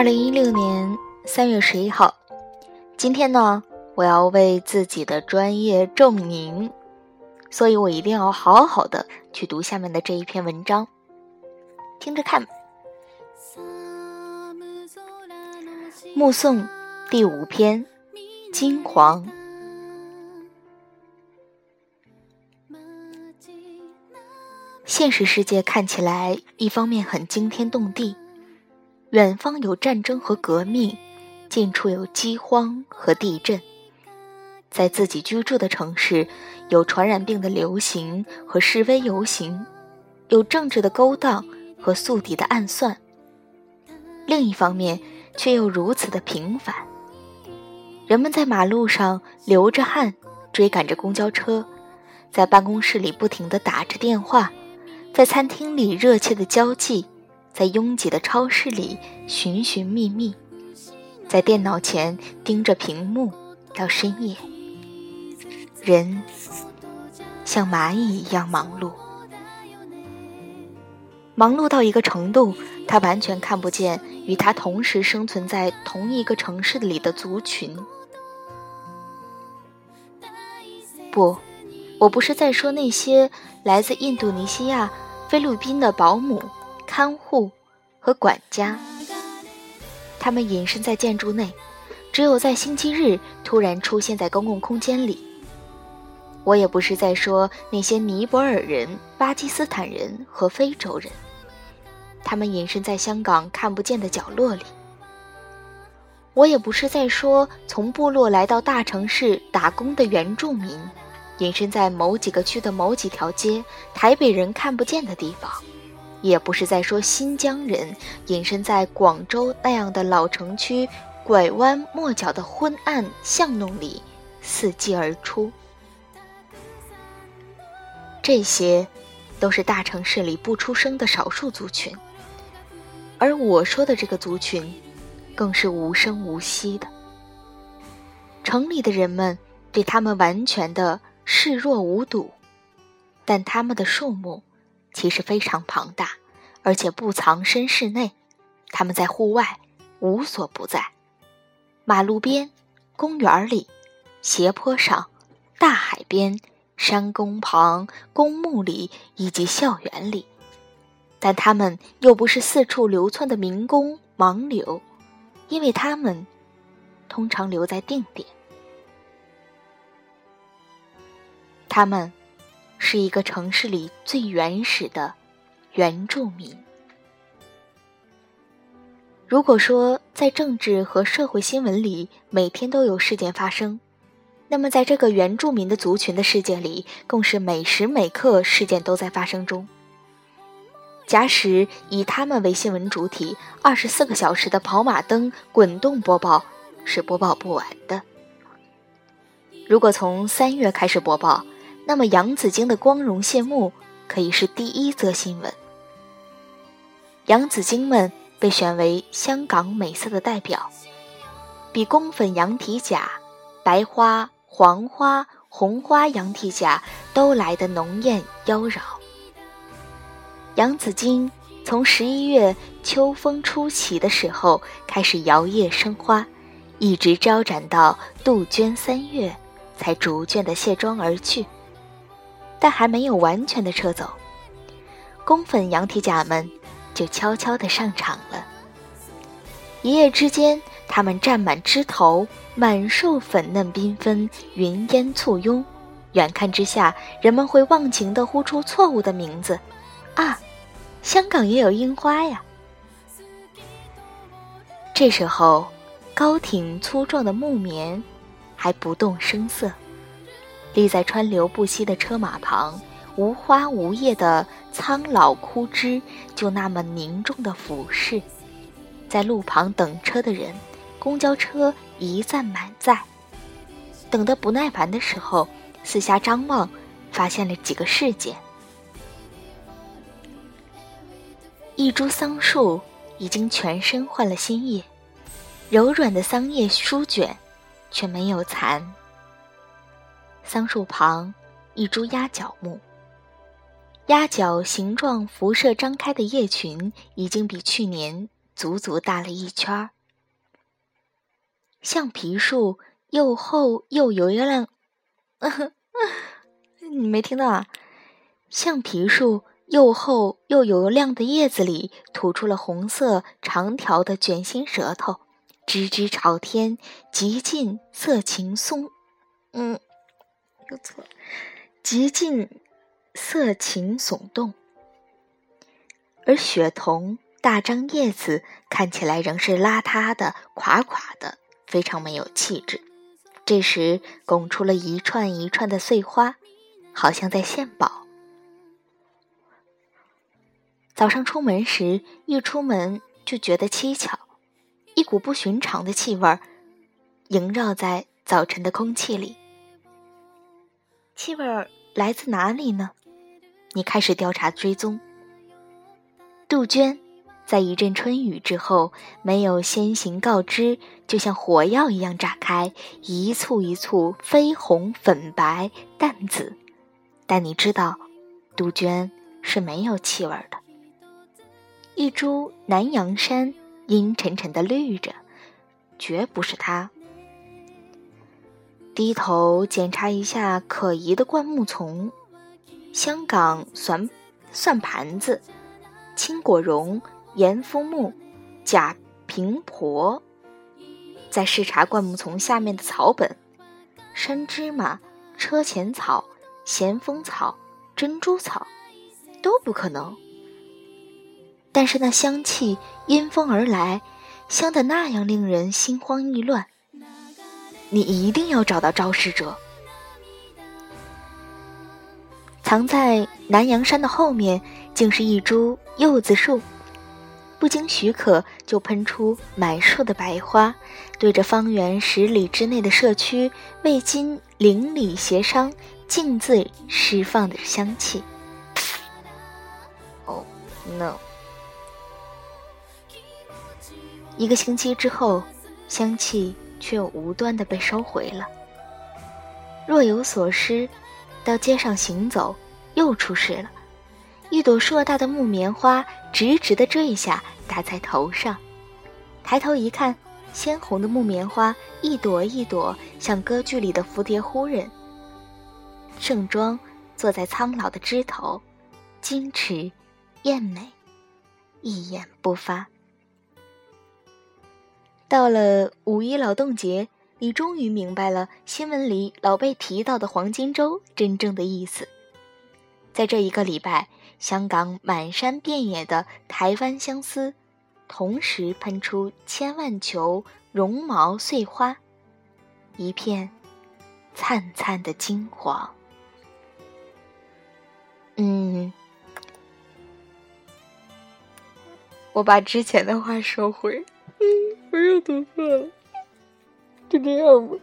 二零一六年三月十一号，今天呢，我要为自己的专业证明，所以我一定要好好的去读下面的这一篇文章，听着看。目送第五篇，金黄。现实世界看起来，一方面很惊天动地。远方有战争和革命，近处有饥荒和地震，在自己居住的城市，有传染病的流行和示威游行，有政治的勾当和宿敌的暗算。另一方面，却又如此的平凡。人们在马路上流着汗，追赶着公交车，在办公室里不停地打着电话，在餐厅里热切的交际。在拥挤的超市里寻寻觅觅，在电脑前盯着屏幕到深夜，人像蚂蚁一样忙碌，忙碌到一个程度，他完全看不见与他同时生存在同一个城市里的族群。不，我不是在说那些来自印度尼西亚、菲律宾的保姆。看护和管家，他们隐身在建筑内，只有在星期日突然出现在公共空间里。我也不是在说那些尼泊尔人、巴基斯坦人和非洲人，他们隐身在香港看不见的角落里。我也不是在说从部落来到大城市打工的原住民，隐身在某几个区的某几条街，台北人看不见的地方。也不是在说新疆人隐身在广州那样的老城区拐弯抹角的昏暗巷弄里伺机而出，这些都是大城市里不出声的少数族群，而我说的这个族群，更是无声无息的。城里的人们对他们完全的视若无睹，但他们的数目。其实非常庞大，而且不藏身室内，他们在户外无所不在，马路边、公园里、斜坡上、大海边、山沟旁、公墓里以及校园里，但他们又不是四处流窜的民工盲流，因为他们通常留在定点，他们。是一个城市里最原始的原住民。如果说在政治和社会新闻里每天都有事件发生，那么在这个原住民的族群的世界里，更是每时每刻事件都在发生中。假使以他们为新闻主体，二十四个小时的跑马灯滚动播报是播报不完的。如果从三月开始播报。那么，杨子荆的光荣谢幕可以是第一则新闻。杨子荆们被选为香港美色的代表，比宫粉羊蹄甲、白花、黄花、红花羊蹄甲都来得浓艳妖娆。杨子荆从十一月秋风初起的时候开始摇曳生花，一直招展到杜鹃三月，才逐渐的卸妆而去。但还没有完全的撤走，宫粉羊蹄甲们就悄悄地上场了。一夜之间，它们占满枝头，满树粉嫩缤纷，云烟簇拥。远看之下，人们会忘情地呼出错误的名字：“啊，香港也有樱花呀！”这时候，高挺粗壮的木棉还不动声色。立在川流不息的车马旁，无花无叶的苍老枯枝就那么凝重的俯视，在路旁等车的人，公交车一载满载，等得不耐烦的时候，四下张望，发现了几个事件：一株桑树已经全身换了新叶，柔软的桑叶舒卷，却没有残。桑树旁，一株鸭脚木。鸭脚形状辐射张开的叶群，已经比去年足足大了一圈儿。橡皮树又厚又油亮，你没听到啊？橡皮树又厚又油亮的叶子里吐出了红色长条的卷心舌头，直直朝天，极尽色情松。嗯，有错，极尽色情耸动。而雪桐大张叶子看起来仍是邋遢的、垮垮的，非常没有气质。这时拱出了一串一串的碎花，好像在献宝。早上出门时，一出门就觉得蹊跷，一股不寻常的气味萦绕在早晨的空气里。气味来自哪里呢？你开始调查追踪。杜鹃在一阵春雨之后，没有先行告知，就像火药一样炸开，一簇一簇，绯红、粉白、淡紫。但你知道，杜鹃是没有气味的。一株南洋山阴沉沉的绿着，绝不是它。低头检查一下可疑的灌木丛，香港蒜蒜盘子。青果榕、盐肤木、假平婆，在视察灌木丛下面的草本，山芝麻、车前草、咸丰草、珍珠草，都不可能。但是那香气因风而来，香得那样令人心慌意乱。你一定要找到肇事者。藏在南阳山的后面，竟是一株柚子树，不经许可就喷出满树的白花，对着方圆十里之内的社区，未经邻里协商，径自释放的香气。Oh no！一个星期之后，香气却又无端的被收回了。若有所失。到街上行走，又出事了。一朵硕大的木棉花直直的坠下，打在头上。抬头一看，鲜红的木棉花一朵一朵，像歌剧里的蝴蝶夫人。盛装坐在苍老的枝头，矜持、艳美，一言不发。到了五一劳动节。你终于明白了新闻里老被提到的黄金周真正的意思。在这一个礼拜，香港满山遍野的台湾相思，同时喷出千万球绒毛碎花，一片灿灿的金黄。嗯，我把之前的话收回。嗯，我又涂色了。就这样吧。